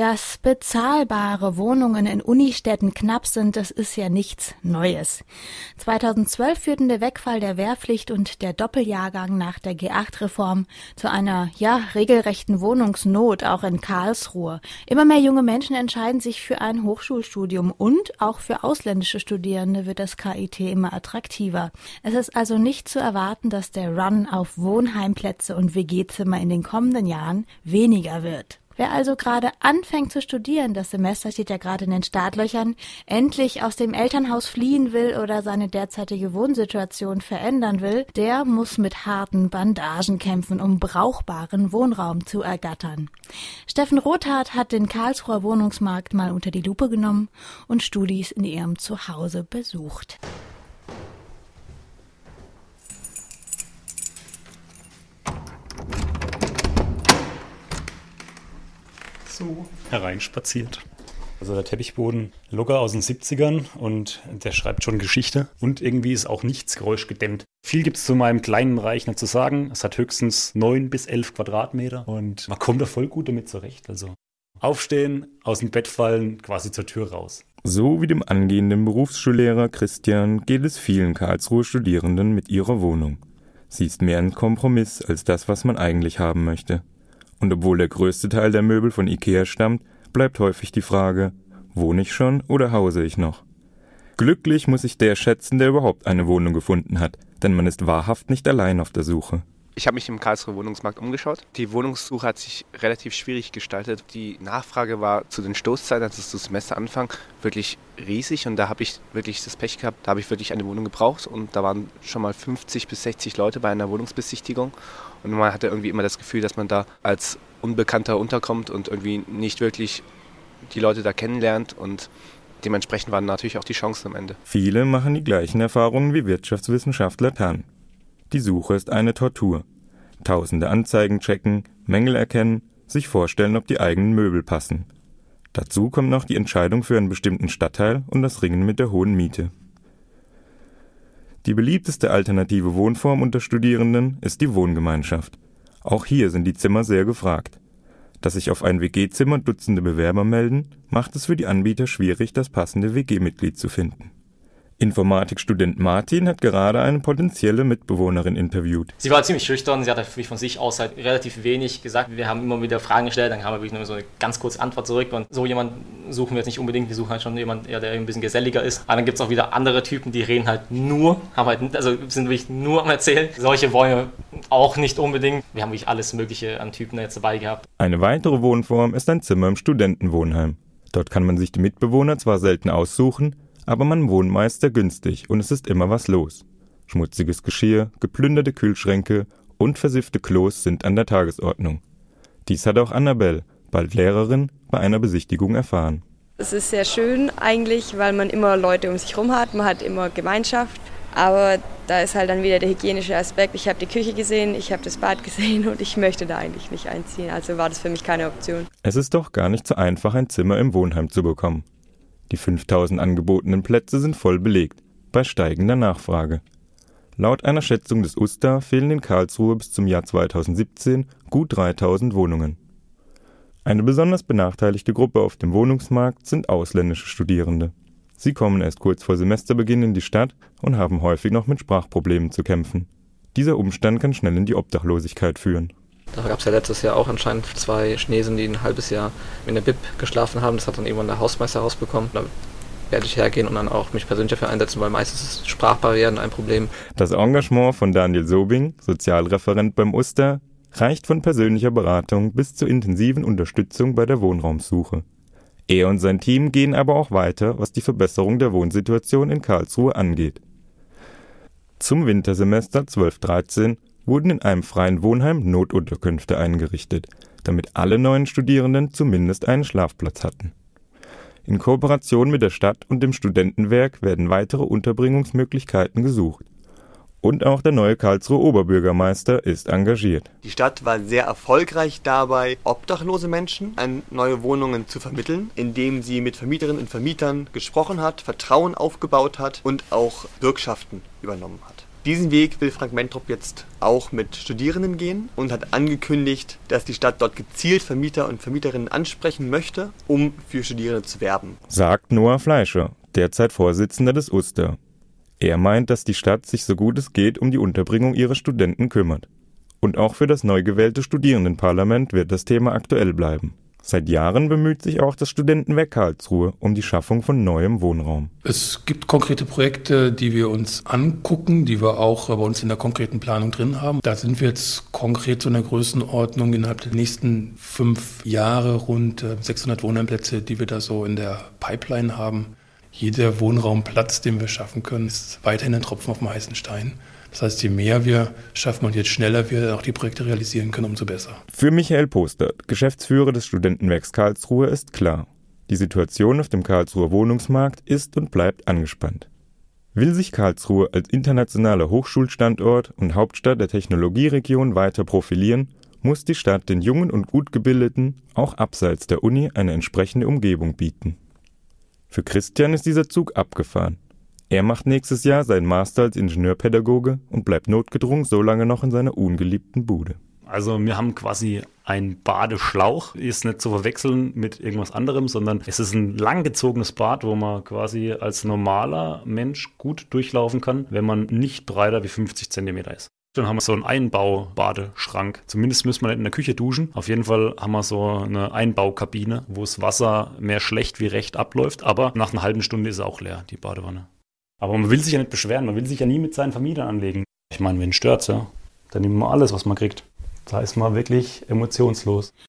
Dass bezahlbare Wohnungen in Unistädten knapp sind, das ist ja nichts Neues. 2012 führten der Wegfall der Wehrpflicht und der Doppeljahrgang nach der G8-Reform zu einer, ja, regelrechten Wohnungsnot auch in Karlsruhe. Immer mehr junge Menschen entscheiden sich für ein Hochschulstudium und auch für ausländische Studierende wird das KIT immer attraktiver. Es ist also nicht zu erwarten, dass der Run auf Wohnheimplätze und WG-Zimmer in den kommenden Jahren weniger wird. Wer also gerade anfängt zu studieren, das Semester steht ja gerade in den Startlöchern, endlich aus dem Elternhaus fliehen will oder seine derzeitige Wohnsituation verändern will, der muss mit harten Bandagen kämpfen, um brauchbaren Wohnraum zu ergattern. Steffen Rothardt hat den Karlsruher Wohnungsmarkt mal unter die Lupe genommen und Studis in ihrem Zuhause besucht. So hereinspaziert. Also der Teppichboden locker aus den 70ern und der schreibt schon Geschichte. Und irgendwie ist auch nichts geräuschgedämmt. Viel gibt es zu meinem kleinen Bereich nicht zu sagen. Es hat höchstens 9 bis 11 Quadratmeter und man kommt da voll gut damit zurecht. Also aufstehen, aus dem Bett fallen, quasi zur Tür raus. So wie dem angehenden Berufsschullehrer Christian geht es vielen Karlsruher Studierenden mit ihrer Wohnung. Sie ist mehr ein Kompromiss als das, was man eigentlich haben möchte. Und obwohl der größte Teil der Möbel von Ikea stammt, bleibt häufig die Frage, wohne ich schon oder hause ich noch? Glücklich muss sich der schätzen, der überhaupt eine Wohnung gefunden hat, denn man ist wahrhaft nicht allein auf der Suche. Ich habe mich im Karlsruher Wohnungsmarkt umgeschaut. Die Wohnungssuche hat sich relativ schwierig gestaltet. Die Nachfrage war zu den Stoßzeiten, also zu Semesteranfang, wirklich riesig und da habe ich wirklich das Pech gehabt. Da habe ich wirklich eine Wohnung gebraucht und da waren schon mal 50 bis 60 Leute bei einer Wohnungsbesichtigung und man hatte irgendwie immer das Gefühl, dass man da als Unbekannter unterkommt und irgendwie nicht wirklich die Leute da kennenlernt und dementsprechend waren natürlich auch die Chancen am Ende. Viele machen die gleichen Erfahrungen wie Wirtschaftswissenschaftler Tan. Die Suche ist eine Tortur. Tausende Anzeigen checken, Mängel erkennen, sich vorstellen, ob die eigenen Möbel passen. Dazu kommt noch die Entscheidung für einen bestimmten Stadtteil und das Ringen mit der hohen Miete. Die beliebteste alternative Wohnform unter Studierenden ist die Wohngemeinschaft. Auch hier sind die Zimmer sehr gefragt. Dass sich auf ein WG-Zimmer Dutzende Bewerber melden, macht es für die Anbieter schwierig, das passende WG-Mitglied zu finden. Informatikstudent Martin hat gerade eine potenzielle Mitbewohnerin interviewt. Sie war ziemlich schüchtern, sie hat halt von sich aus halt relativ wenig gesagt. Wir haben immer wieder Fragen gestellt, dann kam wirklich nur so eine ganz kurze Antwort zurück. Und so jemanden suchen wir jetzt nicht unbedingt, wir suchen halt schon jemanden, der ein bisschen geselliger ist. Aber dann gibt es auch wieder andere Typen, die reden halt nur, haben halt, also sind wirklich nur am Erzählen. Solche wollen wir auch nicht unbedingt. Wir haben wirklich alles Mögliche an Typen jetzt dabei gehabt. Eine weitere Wohnform ist ein Zimmer im Studentenwohnheim. Dort kann man sich die Mitbewohner zwar selten aussuchen, aber man wohnt meist sehr günstig und es ist immer was los. Schmutziges Geschirr, geplünderte Kühlschränke und versiffte Klos sind an der Tagesordnung. Dies hat auch Annabelle, bald Lehrerin, bei einer Besichtigung erfahren. Es ist sehr schön eigentlich, weil man immer Leute um sich herum hat, man hat immer Gemeinschaft. Aber da ist halt dann wieder der hygienische Aspekt. Ich habe die Küche gesehen, ich habe das Bad gesehen und ich möchte da eigentlich nicht einziehen. Also war das für mich keine Option. Es ist doch gar nicht so einfach, ein Zimmer im Wohnheim zu bekommen. Die 5000 angebotenen Plätze sind voll belegt, bei steigender Nachfrage. Laut einer Schätzung des USTA fehlen in Karlsruhe bis zum Jahr 2017 gut 3000 Wohnungen. Eine besonders benachteiligte Gruppe auf dem Wohnungsmarkt sind ausländische Studierende. Sie kommen erst kurz vor Semesterbeginn in die Stadt und haben häufig noch mit Sprachproblemen zu kämpfen. Dieser Umstand kann schnell in die Obdachlosigkeit führen. Da gab es ja letztes Jahr auch anscheinend zwei Chinesen, die ein halbes Jahr in der Bib geschlafen haben. Das hat dann irgendwann der Hausmeister rausbekommen. Da werde ich hergehen und dann auch mich persönlich dafür einsetzen, weil meistens ist Sprachbarrieren ein Problem. Das Engagement von Daniel Sobing, Sozialreferent beim Uster, reicht von persönlicher Beratung bis zur intensiven Unterstützung bei der Wohnraumsuche. Er und sein Team gehen aber auch weiter, was die Verbesserung der Wohnsituation in Karlsruhe angeht. Zum Wintersemester 12-13 wurden in einem freien Wohnheim Notunterkünfte eingerichtet, damit alle neuen Studierenden zumindest einen Schlafplatz hatten. In Kooperation mit der Stadt und dem Studentenwerk werden weitere Unterbringungsmöglichkeiten gesucht. Und auch der neue Karlsruher Oberbürgermeister ist engagiert. Die Stadt war sehr erfolgreich dabei, obdachlose Menschen an neue Wohnungen zu vermitteln, indem sie mit Vermieterinnen und Vermietern gesprochen hat, Vertrauen aufgebaut hat und auch Bürgschaften übernommen hat. Diesen Weg will Frank Mentrop jetzt auch mit Studierenden gehen und hat angekündigt, dass die Stadt dort gezielt Vermieter und Vermieterinnen ansprechen möchte, um für Studierende zu werben. Sagt Noah Fleischer, derzeit Vorsitzender des Uster. Er meint, dass die Stadt sich so gut es geht um die Unterbringung ihrer Studenten kümmert. Und auch für das neu gewählte Studierendenparlament wird das Thema aktuell bleiben. Seit Jahren bemüht sich auch das Studentenwerk Karlsruhe um die Schaffung von neuem Wohnraum. Es gibt konkrete Projekte, die wir uns angucken, die wir auch bei uns in der konkreten Planung drin haben. Da sind wir jetzt konkret zu einer Größenordnung innerhalb der nächsten fünf Jahre rund 600 äh, Wohnheimplätze, die wir da so in der Pipeline haben. Jeder Wohnraumplatz, den wir schaffen können, ist weiterhin ein Tropfen auf dem heißen Stein. Das heißt, je mehr wir schaffen und je schneller wir auch die Projekte realisieren können, umso besser. Für Michael Postert, Geschäftsführer des Studentenwerks Karlsruhe, ist klar. Die Situation auf dem Karlsruher Wohnungsmarkt ist und bleibt angespannt. Will sich Karlsruhe als internationaler Hochschulstandort und Hauptstadt der Technologieregion weiter profilieren, muss die Stadt den jungen und gut gebildeten auch abseits der Uni eine entsprechende Umgebung bieten. Für Christian ist dieser Zug abgefahren. Er macht nächstes Jahr seinen Master als Ingenieurpädagoge und bleibt notgedrungen so lange noch in seiner ungeliebten Bude. Also wir haben quasi ein Badeschlauch, ist nicht zu verwechseln mit irgendwas anderem, sondern es ist ein langgezogenes Bad, wo man quasi als normaler Mensch gut durchlaufen kann, wenn man nicht breiter wie 50 Zentimeter ist. Dann haben wir so einen Einbau-Badeschrank. Zumindest müssen wir nicht in der Küche duschen. Auf jeden Fall haben wir so eine Einbaukabine, wo das Wasser mehr schlecht wie recht abläuft. Aber nach einer halben Stunde ist auch leer, die Badewanne. Aber man will sich ja nicht beschweren, man will sich ja nie mit seinen Vermietern anlegen. Ich meine, wen stört's, ja? Dann nimmt man alles, was man kriegt. Da ist man wirklich emotionslos.